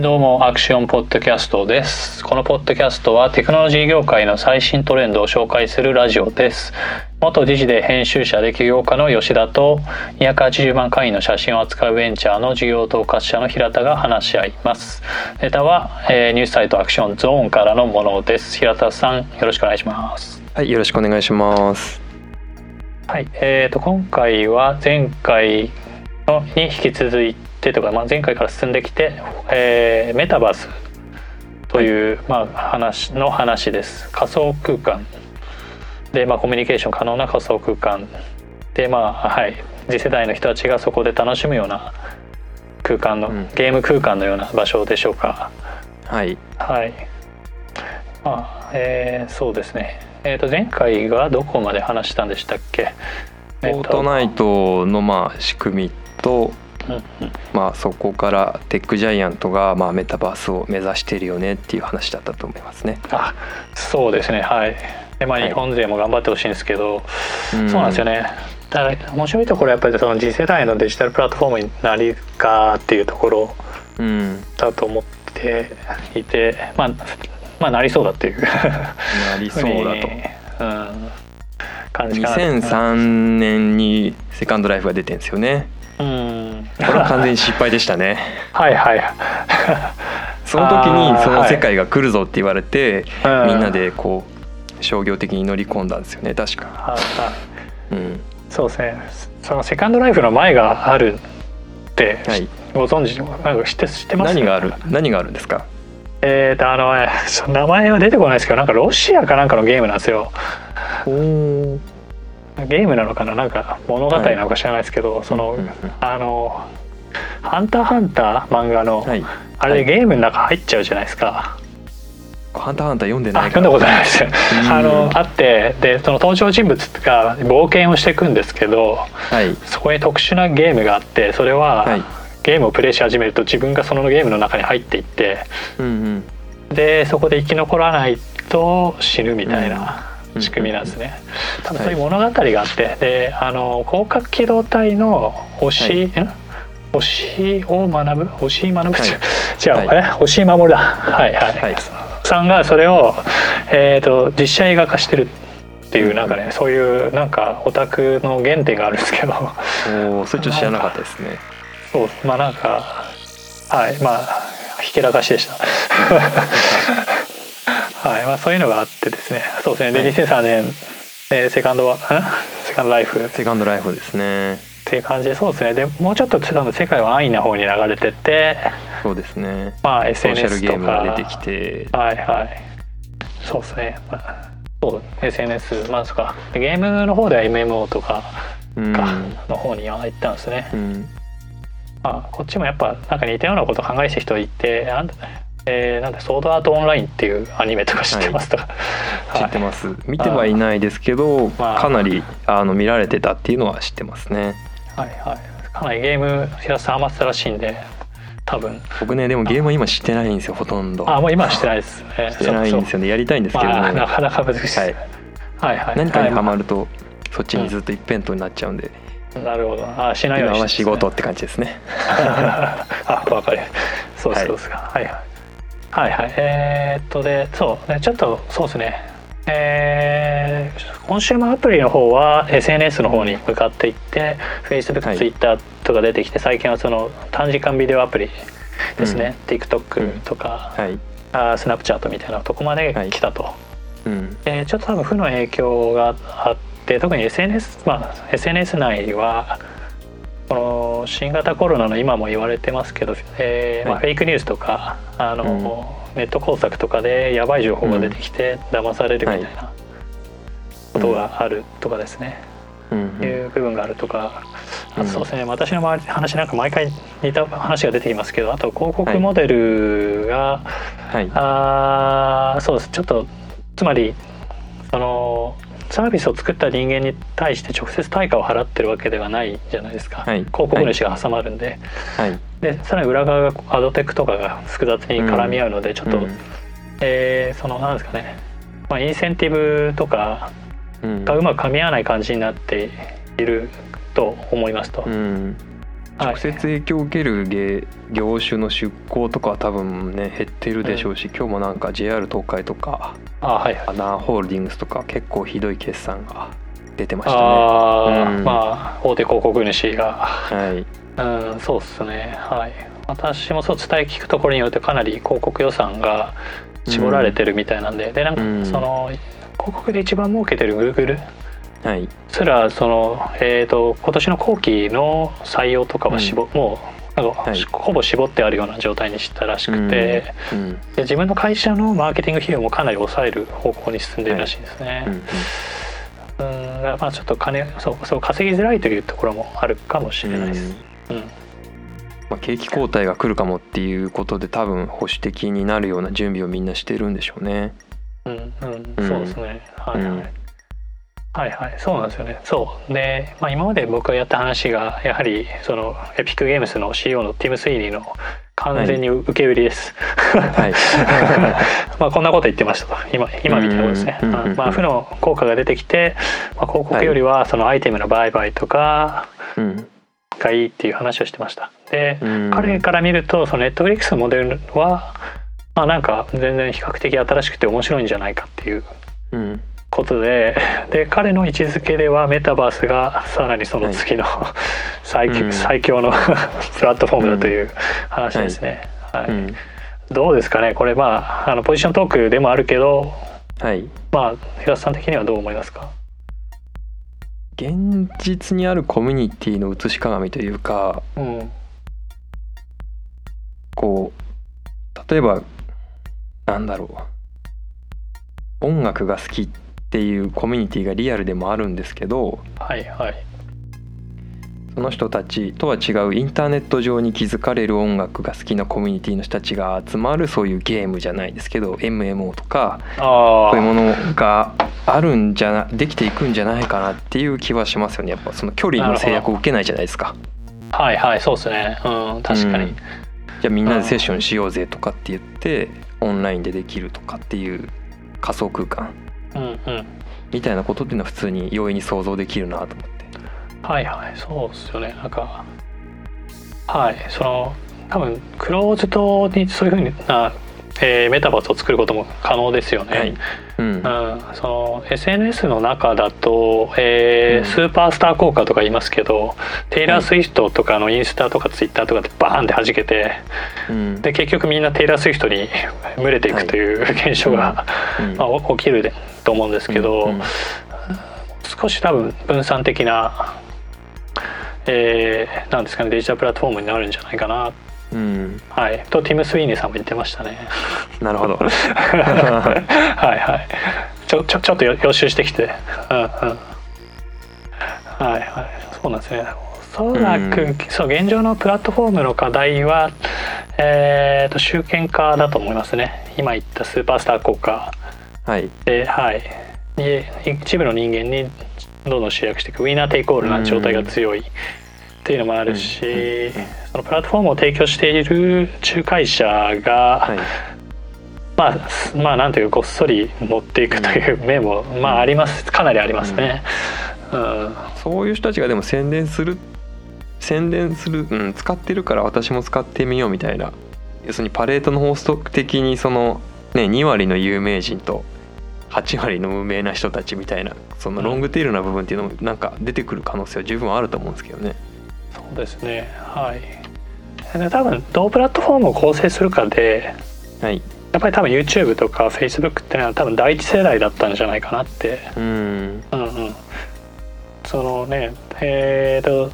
どうもアクションポッドキャストです。このポッドキャストはテクノロジー業界の最新トレンドを紹介するラジオです。元時事で編集者で起業家の吉田と280万会員の写真を扱うベンチャーの事業統括者の平田が話し合います。ネタは、えー、ニュースサイトアクションゾーンからのものです。平田さんよろしくお願いします。はいよろしくお願いします。はいえーと今回は前回のに引き続いてとか、まあ、前回から進んできて、えー、メタバースという、まあ、話の話です仮想空間で、まあ、コミュニケーション可能な仮想空間でまあはい次世代の人たちがそこで楽しむような空間の、うん、ゲーム空間のような場所でしょうかはいはいまあえー、そうですね。えー、と前回がどこまで話したんでしたっけフォートナイトのまあ仕組みとまあ、そこからテックジャイアントがまあメタバースを目指しているよねっていう話だったと思いますね。あそうですね。はい。でまあ、日本勢も頑張ってほしいんですけど、はい、そうなんですよね。だから面白いところはやっぱりその次世代のデジタルプラットフォームになりかっていうところだと思っていて、まあまあなりそうだっていう。なりそうだと。うん。感じかな2003年にセカンドライフが出てんですよね。うん。これは完全に失敗でしたね。はいはい。その時にその世界が来るぞって言われて、はい、みんなでこう商業的に乗り込んだんですよね。確か、うん、そうですね。そのセカンドライフの前があるって、はい、ご存知なんか知って知ってます？何がある？何があるんですか？えーとあの 名前は出てこないですけどなんかロシアかなんかのゲームなんですよ。おゲームなのかな？なんか物語なのか知らないですけど、はい、その、あの「ハンターハンター」漫画の、はい、あれゲームの中入っちゃうじゃないですか。ハンターハンター読んでない読んだことないですよ。あのあってでその登場人物が冒険をしていくんですけど、はい、そこに特殊なゲームがあってそれは、はい、ゲームをプレイし始めると自分がそのゲームの中に入っていって、うんうん、でそこで生き残らないと死ぬみたいな。仕組みなんですね。多分そういう物語があって、であの広角機動隊の星、はい、星を学ぶ？星学ぶ、はい、違う、はい、え？星守だはいはい、はい、さんがそれを、えーと、実写映画化してるっていうなんかね、そういうなんかオタクの原点があるんですけど。おそれちょっと知らなかったですね。そうまあなんかはいまあひけらかしでした はいまあ、そういうのがあってですね。そうですね。で、はい、2003年、えー、セカンドはセカンドライフ。セカンドライフですね。っていう感じでそうですね。でもうちょっと多分世界は安易な方に流れててそうですね。まあ SNS とかソーシャルゲームが出てきて。はいはい。そうですね、まあ、そう SNS まあそか。ゲームの方では MMO とかかの方には行ったんですね、うん、まあ、こっちもやっぱなんか似たようなこと考えてる人いてなんだねえー、なんでソードアートオンラインっていうアニメとか知ってますとか、はい、知ってます。見てはいないですけど、まあ、かなりあの見られてたっていうのは知ってますね。はいはい。かなりゲーム平田さんハマってたらしいんで多分。僕ねでもゲームは今知ってないんですよほとんど。あもう今は知ってないです。ね知ってないんですよね。やりたいんですけど、ねまあ、なかなか難しい、はい、はいはい。何かにハマると、そっちにずっと一辺倒になっちゃうんで、なるほど。あしないように今は仕事って感じですね。あ分かるそうそうですか、はい、はいはいはいはい。えー、っとでそうねちょっとそうですね。えー、コンシューマーアプリの方は SNS の方に向かっていって Facebook、はい、Twitter とか出てきて最近はその短時間ビデオアプリですね、うん、TikTok とか、うんはい、あスナップチャットみたいなとこまで来たと、はいうん、えー、ちょっと多分負の影響があって特に SNS まあ SNS 内はこの新型コロナの今も言われてますけど、えーまあ、フェイクニュースとかあの、うん、ネット工作とかでやばい情報が出てきて騙されるみたいなことがあるとかですね、うん、いう部分があるとかあとそうですね、私の周り話なんか毎回似た話が出てきますけどあと広告モデルが、はい、あそうです。ちょっとつまりそのサービスを作った人間に対して直接対価を払ってるわけではないじゃないですか、はい、広告主が挟まるんで。はい、でさらに裏側がアドテックとかが複雑に絡み合うのでちょっと、うん、えー、そのなんですかね、まあ、インセンティブとかがうまく噛み合わない感じになっていると思いますと。うん直接影響を受ける芸業種の出向とかは多分ね減ってるでしょうし、今日もなんか JR 東海とかあはいはい。アナホールディングスとか結構ひどい決算が出てましたね。あー、うん。まあ大手広告主が。はい、うんそうっすね。はい。私もそう伝え聞くところによってかなり広告予算が絞られてるみたいなんで、でなんかうん。その広告で一番儲けてる Google はい、すらその、えー、と今年の後期の採用とかは絞、もうなんか、はい。ほぼ絞ってあるような状態にしたらしくて、うんで自分の会社のマーケティング費用もかなり抑える方向に進んでいるらしいですね。うんうん。うん。まあちょっと金そうそう稼ぎづらいというところもあるかもしれないです。うん。まあ、景気後退が来るかもっていうことで多分保守的になるような準備をみんなしてるんでしょうね。うんうん。うん。そうですね。はいはい。うんはいはい。そうなんですよね。そう。で、まあ、今まで僕がやった話がやはりそのエピックゲームスの CEO のティム・スイーニーの完全に受け売りです。はい、まあこんなこと言ってましたと。今今みたいなことですね。まあ負の効果が出てきて、まあ、広告よりはそのアイテムの売買とかうん。がいいっていう話をしてました。で、うん。彼から見るとそのネットフリックスのモデルはまあなんか全然比較的新しくて面白いんじゃないかっていううんことでで彼の位置づけではメタバースがさらにその次の最強,、うん。最強の プラットフォームだという話ですね。はい。うん。どうですかね？これまああのポジショントークでもあるけどはい。まあ平田さん的にはどう思いますか？現実にあるコミュニティの映し鏡というかうん。こう例えばなんだろう。音楽が好きっていうコミュニティがリアルでもあるんですけどはいはい。その人たちとは違うインターネット上に気づかれる音楽が好きなコミュニティの人たちが集まるそういうゲームじゃないですけど MMO とかあそういうあものがあるんじゃなできていくんじゃないかなっていう気はしますよね。やっぱその距離の制約を受けないじゃないですか。はいはいそうですね。うん確かに、うん。じゃあみんなでセッションしようぜとかって言ってオンラインでできるとかっていう仮想空間うん、うん。みたいなことっていうのは普通に容易に想像できるなと思って。はいはいそうですよね。なんかはいその多分クローズドにそういうふうな、えーメタバースを作ることも可能ですよね、はいうん。うん、その SNS の中だと、えーうん。スーパースター効果とか言いますけどテイラー・スウィフトとかのインスタとかツイッターとかでバーンって弾けてうん。で結局みんなテイラー・スウィフトに 群れていくという、現象が、うん。まあ、お起きると思うんですけど、うん。少し多分分散的な、えーなんですかねデジタルプラットフォームになるんじゃないかな、うんはい、とティム・スウィーニーさんも言ってましたね。なるほど。はいはい。ちょちょちょっとよ予習してきて。うんうん。はいはい。そうなんですね。おそらく、うんそう現状のプラットフォームの課題は、えー、と集権化だと思いますね。今言ったスーパースター効果はい。で、はい。に一部の人間にどんどん集約していくウィナーテイクオールな状態が強いっていうのもあるし、うんうんうんそのプラットフォームを提供している仲介者が、はい。まあ、すまあなんていうかごっそり持っていくという面も、まあありますかなりありますね。うん、そういう人たちがでも宣伝する宣伝する、うん、使ってるから私も使ってみようみたいな要するにパレートの法則的にその、ね、2割の有名人と8割の無名な人たちみたいなそのロングテールな部分っていうのもなんか出てくる可能性は十分あると思うんですけどね。そうですね。はい。で多分どうプラットフォームを構成するかで、はい。やっぱり多分 YouTube とか Facebook っていうのは多分第一世代だったんじゃないかなって。うん。うんうん。そのね、えーと。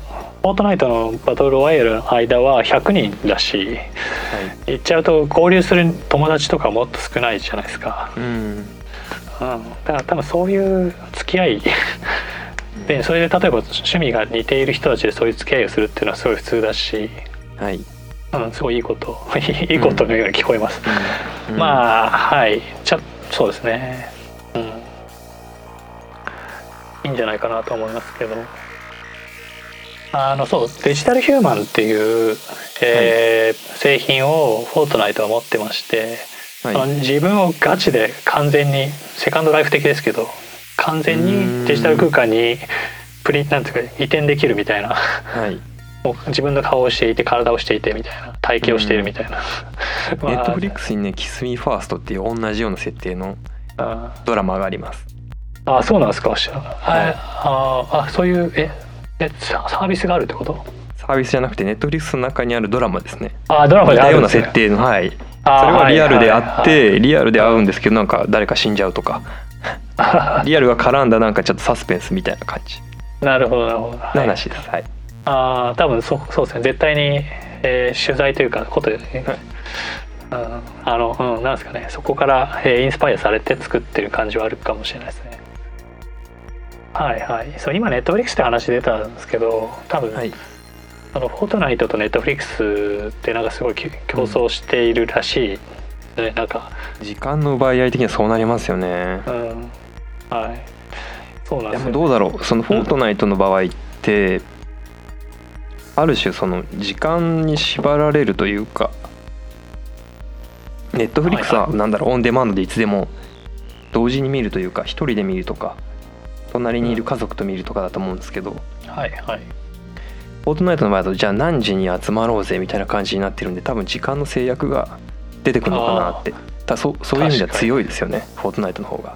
フォートナイトのバトルロワイヤルの間は100人だしはい。言っちゃうと合流する友達とかもっと少ないじゃないですか。うん。うん、だから多分そういう付き合いでそれで例えば趣味が似ている人たちでそういう付き合いをするっていうのはすごい普通だし、はい。うん、すごいいいこと。いいことのように聞こえます、うん、まあはい。ちょそうですね。うん。いいんじゃないかなと思いますけど。あのそうデジタルヒューマンっていう、えー製品をフォートナイトは持ってまして、はい。自分をガチで完全にセカンドライフ的ですけど完全にデジタル空間にプリなんていうか移転できるみたいな。はい。もう自分の顔をしていて体をしていてみたいな。体型をしているみたいな、まあネットフリックスにね「キス・ミー・ファースト」っていう同じような設定のあドラマがあります。あそうなんですか知らないはい。ああそういうええササービスがあるってこと？サービスじゃなくてネットフリックスの中にあるドラマですね。あドラマ似たようなであるんですね。設定のはい。それはリアルであっはいてリアルで会うんですけどなんか誰か死んじゃうとか リアルが絡んだなんかちょっとサスペンスみたいな感じ。なるほどなるほど、のはい。話です。はい。ああ多分そうそうですね。絶対に、えー取材というかことで、うん、あのうんなんですかね。そこから、えーインスパイアされて作ってる感じはあるかもしれないですね。はいはい。そう今ネットフリックスって話出たんですけど多分、はい。そのフォートナイトとネットフリックスってなんかすごいき競争しているらしい、ねなんか。時間の奪い合い的にはそうなりますよね。うん。はい。そうなんでですよもどうだろう。そのフォートナイトの場合ってある種その時間に縛られるというかネットフリックスははい。なんだろう。オンデマンドでいつでも同時に見るというか一人で見るとか隣にいる家族と見るとかだと思うんですけど、はいはい。フォートナイトの場合だとじゃあ何時に集まろうぜみたいな感じになってるんで多分時間の制約が出てくるのかなって。だそうそういう意味では強いですよね。フォートナイトの方が。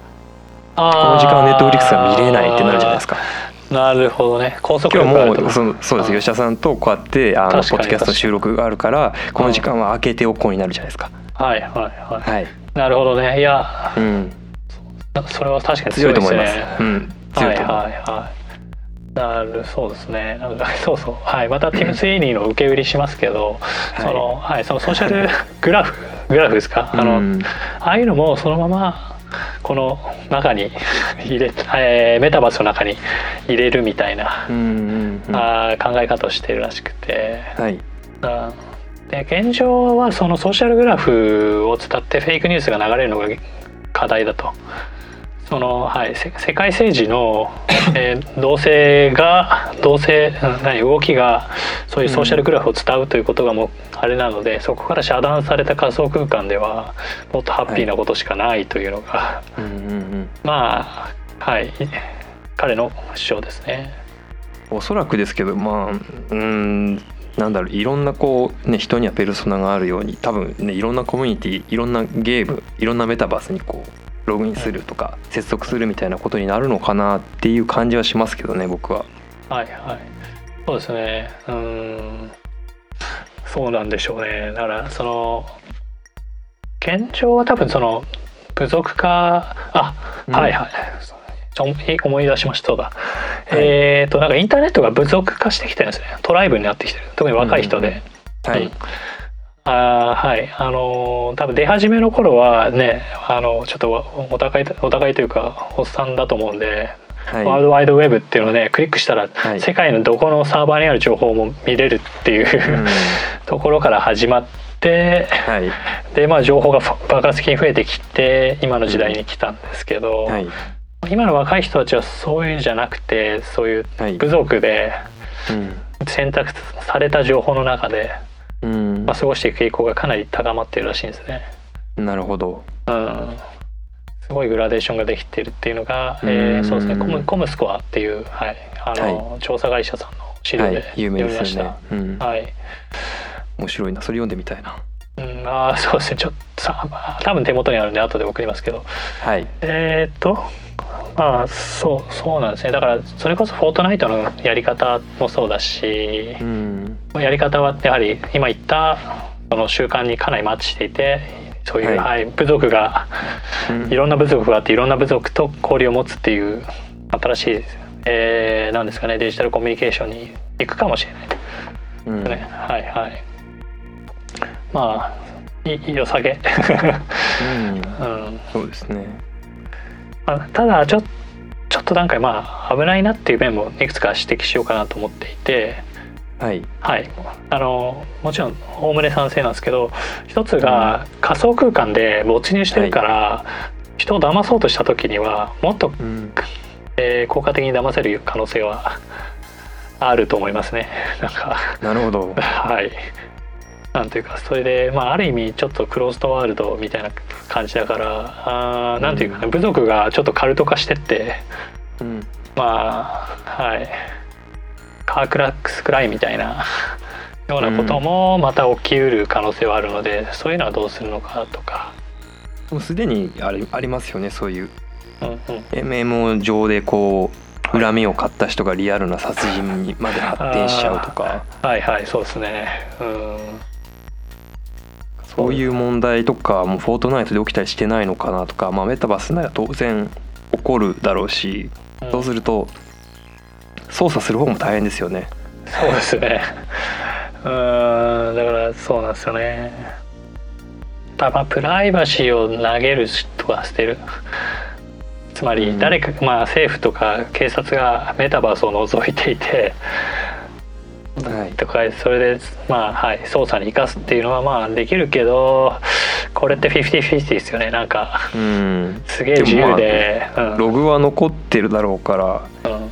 この時間はネットフリックスが見れないってなるじゃないですか。なるほどね。高速今日もそのそうです。吉田さんとこうやってあのポッドキャストの収録があるからこの時間は開けておこうになるじゃないですか。はいはいはい。はい、なるほどね。いや。うん、それは確かに強いと思います。うん。強いと思う、はいはいはいなるそうですね。そうそう。はい。またティム・スイーニーの受け売りしますけど、はい。そのはい。そのソーシャル グラフグラフですか？あの、うん。ああいうのもそのままこの中に 入れ、えーメタバースの中に入れるみたいな、うんうんうん。はあー考え方をしているらしくて、い。うんで現状はそのソーシャルグラフを伝ってフェイクニュースが流れるのが課題だと。そのはい、せ世界政治の、えー動静が動静うん何動きがそういうソーシャルグラフを伝うということがもうあれなので、そこから遮断された仮想空間ではもっとハッピーなことしかないというのが、うんうんうんまあはい彼の主張ですね。おそらくですけどまあうんなんだろういろんなこうね人にはペルソナがあるように多分ねいろんなコミュニティいろんなゲームいろんなメタバースにこうログインするとか接続するみたいなことになるのかなっていう感じはしますけどね僕は。はいはい。そうですね。うーん。そうなんでしょうね。だからその現状は多分その部族化あ、うん。はいはい。ちょ思い出しました。そうだ、はい。えっ、となんかインターネットが部族化してきてるんですね。トライブになってきてる。特に若い人で、はい、うんあーはい。あのー多分出始めの頃はねあのちょっとお互いお互いというかおっさんだと思うんではい。ワールドワイドウェブっていうのをねクリックしたら、はい。世界のどこのサーバーにある情報も見れるっていう、うん。ところから始まってはい。でまあ情報がふ爆発的に増えてきて今の時代に来たんですけど、はい。今の若い人たちはそういうんじゃなくてそういうはい。部族でうん。選択された情報の中で、うん。まあ、過ごしていく傾向がかなり高まっているらしいんですね。なるほど。うん。すごいグラデーションができてるっていうのが、えうん。ーそうですね。コムコムスコアっていう、はい。あの調査会社さんの資料で読みました。ですよね、うん、はい。面白いな。それ読んでみたいな。うん、あーそうですね。ちょっとさまあ多分手元にあるんで後で送りますけど。はい。えーっとまあそうそうなんですね。だからそれこそフォートナイトのやり方もそうだし。うんやり方はやはり今言ったその習慣にかなりマッチしていてそういう、ははい部族がうん。いろんな部族があっていろんな部族と交流を持つっていう新しい、えーなんですかねデジタルコミュニケーションに行くかもしれない。うん。ね、はいはい。まあいい良さげ、うん。うん。そうですね。まあ、ただちょちょっと段階まあ危ないなっていう面もいくつか指摘しようかなと思っていてはい。はい。あのもちろんおおむね賛成なんですけど一つが仮想空間で没入してるから、人を騙そうとした時にはもっと、うん。えー効果的に騙せる可能性はあると思いますね。なんか。なるほど。はい。なんていうかそれで、まあ、ある意味ちょっとクローズドワールドみたいな感じだからあーなんていうかね、部族がちょっとカルト化してってうん。まあはいカークラックスくらいみたいな ようなこともまた起きうる可能性はあるので、そういうのはどうするのかとか。もうすでにありありますよねそういう。うんうん。MMO 上でこう恨みを買った人がリアルな殺人にまで発展しちゃうとか。はいはいそうですね。うん。そういう問題とかもフォートナイトで起きたりしてないのかなとか、まあ、メタバースなら当然起こるだろうし。うん。そうすると操作する方も大変ですよね。そうですね。うんだからそうなんですよね。ただまあプライバシーを投げるとか捨てる。つまうん。り誰か、まあ政府とか警察がメタバースを除いていてはい。とかそれでまあはい捜査に生かすっていうのはまあできるけどこれって50-50ですよね。なんかうん。すげえ自由でうん。ログは残ってるだろうからうん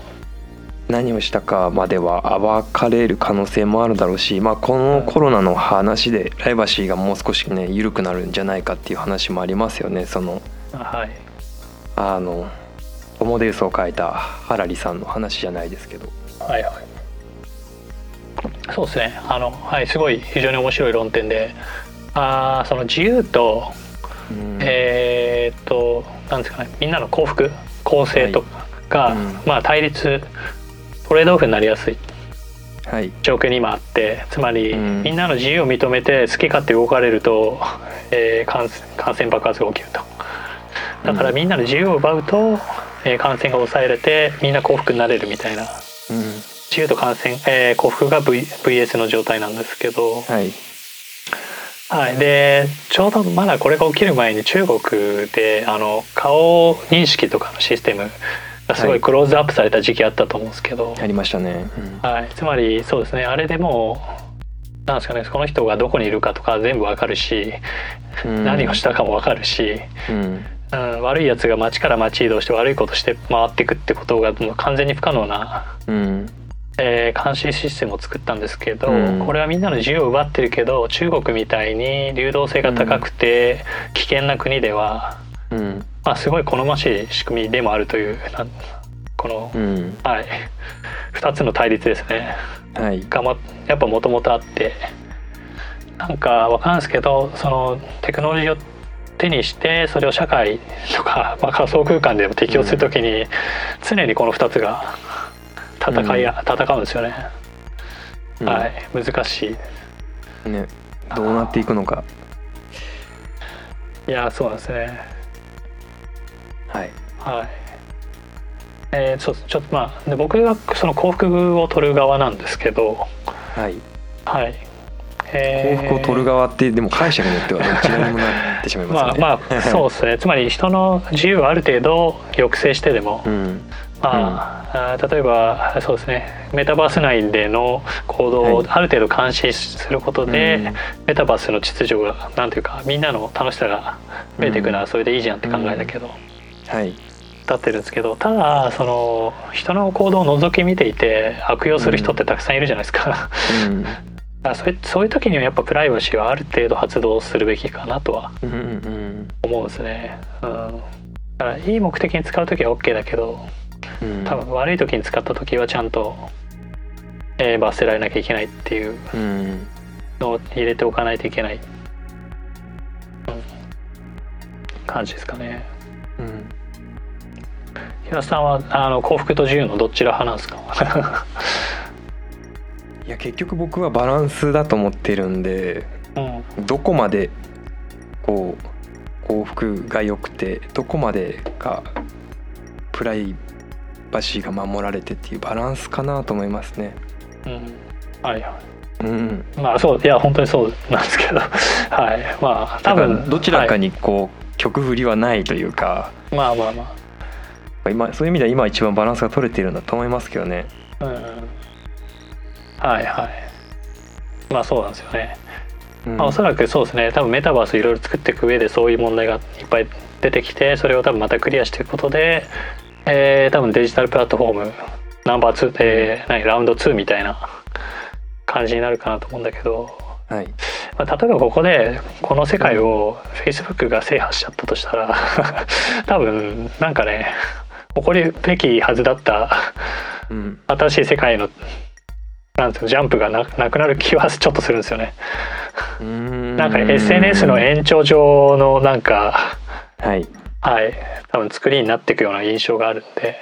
何をしたかまでは暴かれる可能性もあるだろうし、まあ、このコロナの話でプライバシーがもう少しね緩くなるんじゃないかっていう話もありますよね。そのはい。あのホモデウスを書いたハラリさんの話じゃないですけど。はいはい。そうですね。あのはいすごい非常に面白い論点で。あーその自由とうん。えーっとなんですかね。みんなの幸福公正とかが、はいうん。まあ対立トレードオフになりやすい。はい。状況に今あってつまり、うん。みんなの自由を認めて好き勝手動かれると、えー感感染爆発が起きると。だからうん。みんなの自由を奪うと、えー感染が抑えられてみんな幸福になれるみたいな。うん。自由と感染、えー幸福が、v、VS の状態なんですけど、はい。はい、でちょうどまだこれが起きる前に中国であの顔認識とかのシステムがすごはいいクローズアップされた時期あったと思うんですけど、ありましたね、はい、つまりそうですね。あれでもうなんですかね。この人がどこにいるかとか全部わかるし、うん。何をしたかもわかるし、うん。うん、悪いやつが街から街移動して悪いことして回っていくってことがもう完全に不可能な、うん。えー監視システムを作ったんですけど、うん。これはみんなの自由を奪ってるけど中国みたいに流動性が高くて危険な国では、うんまあ、すごい好ましい仕組みでもあるというこの、うん。はい、2つの対立ですね。はい。がまやっぱもともとあってなんかわかんないですけどそのテクノロジーを手にしてそれを社会とか、まあ、仮想空間でも適用するときに、常にこの2つが戦いや、戦うんですよね、はい。難しい。ね。どうなっていくのか。いやそうなんですねはい。はい。えー、そうちょっとまあで僕がその幸福を取る側なんですけどはい。はい、幸えー福を取る側ってでも解釈によってはどちらにもなってしまいますよね。まあまあそうですね。つまり人の自由をある程度抑制してでも、うん。まあ、あー例えばそうですね。メタバース内での行動をはい。ある程度監視することで、うん。メタバースの秩序がなんていうかみんなの楽しさが増えていくのはそれでいいじゃんって考えだけど、はい。立ってるんですけどただその人の行動を覗き見ていて悪用する人ってたくさんいるじゃないですか。うん。そういうそういう時にはやっぱプライバシーはある程度発動するべきかなとは思うんですね。うん、だからいい目的に使う時は OK だけどうん。多分悪い時に使った時はちゃんと、えー罰せられなきゃいけないっていううん。のを入れておかないといけない、うん、感じですかね。うん平田さんはあの幸福と自由のどちら派なんですか？いや結局僕はバランスだと思ってるんでうん。どこまでこう幸福が良くてどこまでがプライバシーが守られてっていうバランスかなと思いますね。うん。はいはうん、いまあそういや本当にそうなんですけど。はい。まあ多多分分どちらかに、にこう曲振りはないというか。まあまあま今そういう意味では今一番バランスが取れているんだと思いますけどね。あうん。はいはい。まあそうなんですよね。うん。まあ、おそらくそうですね。多分メタバースいろいろ作っていく上でそういう問題がいっぱい出てきてそれを多分またクリアしていくことで、えー多分デジタルプラットフォームナンバー2、えー何ラウンド2みたいな感じになるかなと思うんだけど、はい。まあ、例えばここでこの世界を Facebook が制覇しちゃったとしたら 多分なんかね起こりべきはずだったうん。新しい世界のなんていうのジャンプがななくなる気はちょっとするんですよね。ななんか SNS の延長上のなんかはい。はい。多分作りになっていくような印象があるんで。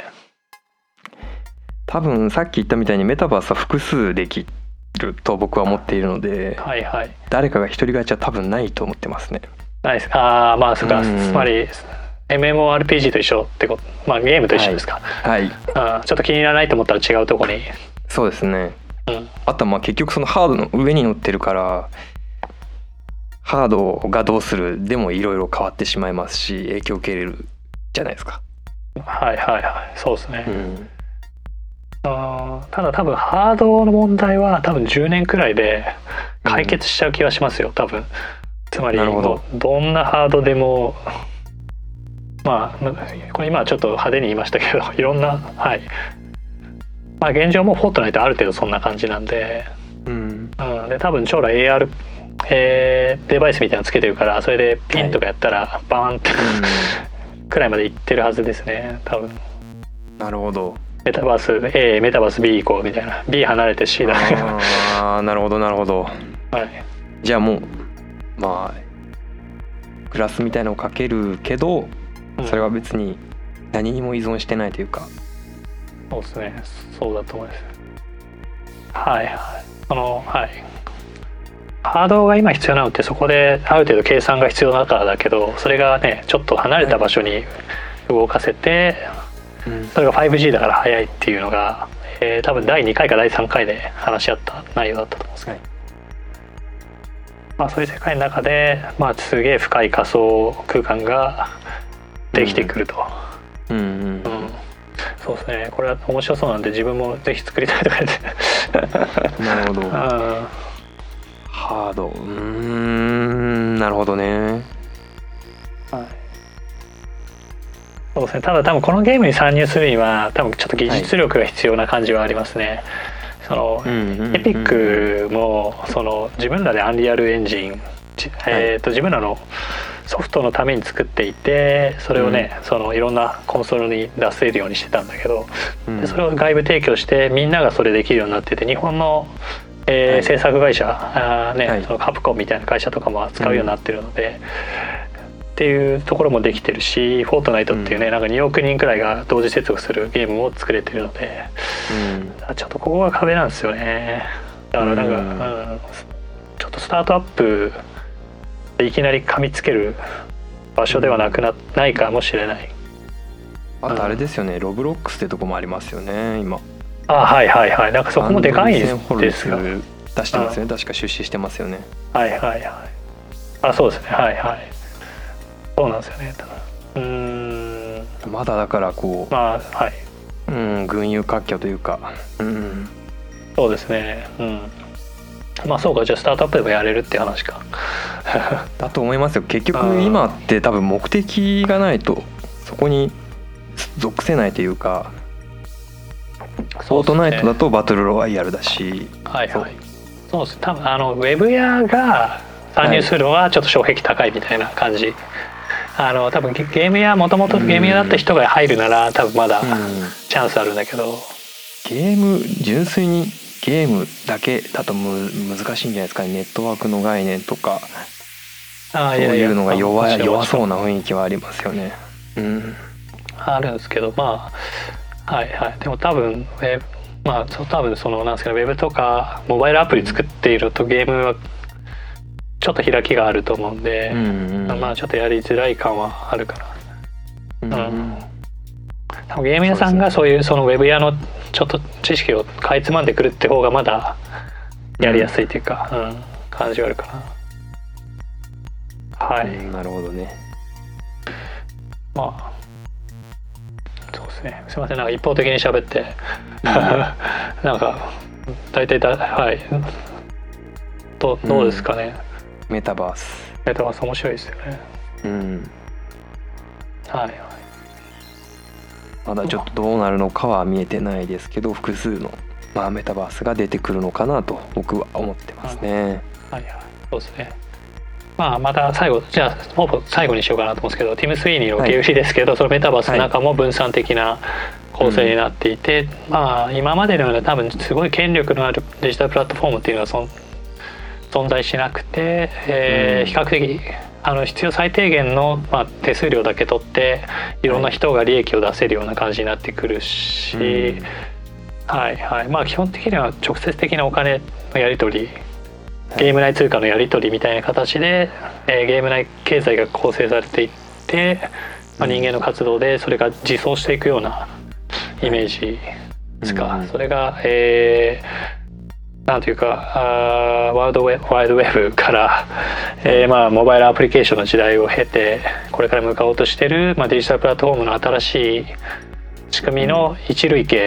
多分さっき言ったみたいにメタバースは複数できると僕は思っているのではいはい。誰かが一人勝ちは多分ないと思ってますね。ナイスああまあそうか。うん。つまり MMORPG と一緒ってことまあゲームと一緒ですか、はい。あーちょっと気に入らないと思ったら違うとこに、そうですね。うん、あとはまあ結局そのハードの上に乗ってるからハードがどうするでもいろいろ変わってしまいますし影響を受けれるじゃないですか、はいはいはい。そうですね、うん、あーただ多分ハードの問題は多分10年くらいで解決しちゃう気はしますよ多分。つまりど。どんなハードでもまあこれ今はちょっと派手に言いましたけど いろんなはい。まあ現状もフォートナイトある程度そんな感じなんで,、うん、うん、で多分将来 AR えーデバイスみたいなのつけてるからそれでピンとかやったらバーンって、くらいまでいってるはずですね。多分。なるほど。メタバース A メタバース B 行こうみたいな。B 離れて C だ。ああなるほどなるほど。はい。じゃあもうまあグラスみたいのをかけるけどそれは別に何にも依存してないというか、そうですね。そうだと思います。はいはい。そのはい。ハードが今必要なのってそこである程度計算が必要だからだけどそれがねちょっと離れた場所に動かせてそれが 5G だから早いっていうのが、えー多分第2回か第3回で話し合った内容だったと思うんですけど、はい。まあ、そういう世界の中で、まあ、すげえ深い仮想空間ができてくると。うんうん。うん。そうですね。これは面白そうなんで自分もぜひ作りたいとか言って。なるほど。うん。ハード。うーんなるほどね。はい。そうですね。ただ多分このゲームに参入するには多分ちょっと技術力が必要な感じはありますね、その、エピックもその自分らでアンリアルエンジン、じえー、と自分らのソフトのために作っていてそれをね、そのいろんなコンソールに出せるようにしてたんだけど、うん。でそれを外部提供してみんながそれできるようになってて日本の、えーはい。制作会社あー、ねはい。そのカプコンみたいな会社とかも扱うようになってるので、っていうところもできてるし「フォートナイト」っていうね、なんか2億人くらいが同時接続するゲームも作れてるのでうん。ちょっとここが壁なんですよね。だからなんか、うん。うん。ちょっとスタートアップでいきなり噛みつける場所ではなくな、ないかもしれない。あとあれですよね。ロブロックスってとこもありますよね今。あはいはいはい。なんかそこもでかいんですが。出してますよね確か出資してますよね。はいはいはい。あそうですね。はいはい。そうなんですよね。うーん。まだだからこまあはい、う、うん、群雄割拠というか、うん、そうですね。うん。まあそうか。じゃあスタートアップでもやれるって話か だと思いますよ。結局今って多分目的がないとそこに属せないというかフォートナイトだとバトルロワイヤルだし。はいはい。そう。です。多分あのウェブ屋が参入するのはちょっと障壁高いみたいな感じ、あの多分ゲゲーム屋もともとゲーム屋だった人が入るなら多分まだうん。チャンスあるんだけど、ゲーム純粋にゲームだけだとむ難しいんじゃないですかね。ネットワークの概念とか。あそういうのが弱い弱そううな雰囲気はありますよね。うん。あるんですけどまあはいはい。でも多分ウェブまあ多分そのなんですかねウェブとかモバイルアプリ作っているとゲームはちょっと開きがあると思うんで、うんうんまあちょっとやりづらい感はあるかなうんうん。多分ゲーム屋さんがそういうそのウェブ屋のちょっと知識をかいつまんでくるって方がまだやりやすいというか、うん感じはあるかなはい、うんなるほどね。まあそうですね。すいません。なんか一方的に喋って。なんか大体だはい。どどうですかね、メタバース。メタバース面白いですよね。うん。はい。はいまだちょっとどうなるのかは見えてないですけど複数の、まあ、メタバースが出てくるのかなと僕は思ってますね。はいはい。そうですねまあまた最後じゃあほぼ最後にしようかなと思うんですけどティム・スウィーニーの受け売りですけど、そのメタバースの中も分散的な構成になっていて、まあ今までのような多分すごい権力のあるデジタルプラットフォームっていうのはそん存在しなくて、えー比較的あの必要最低限の、まあ、手数料だけ取っていろんな人が利益を出せるような感じになってくるし、うん。はいはい。まあ基本的には直接的なお金のやり取りゲーム内通貨のやり取りみたいな形で、えーゲーム内経済が構成されていって、まあ、人間の活動でそれが自走していくようなイメージですか、うん。それが、えーなんというかあーワールドウェワイドウェブから、えーまあ、モバイルアプリケーションの時代を経てこれから向かおうとしている、まあ、デジタルプラットフォームの新しい仕組みの一類型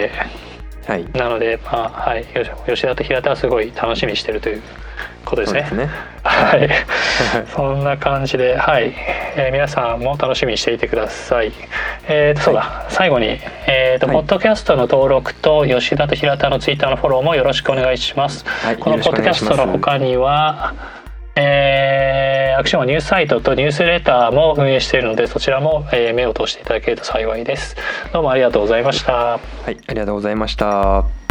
はい。なので、まあはい、吉田と平田はすごい楽しみにしてるということですね。すねはい、そんな感じで、はい、えー皆さんも楽しみにしていてください。えーとそうだ、最後に、えーと、はいポッドキャストの登録と吉田と平田のツイッターのフォローもよろしくお願いします。はいこのポッドキャストの他には、えーアクションはニュースサイトとニュースレターも運営しているので、そちらも、えー目を通していただけると幸いです。どうもありがとうございました。はいありがとうございました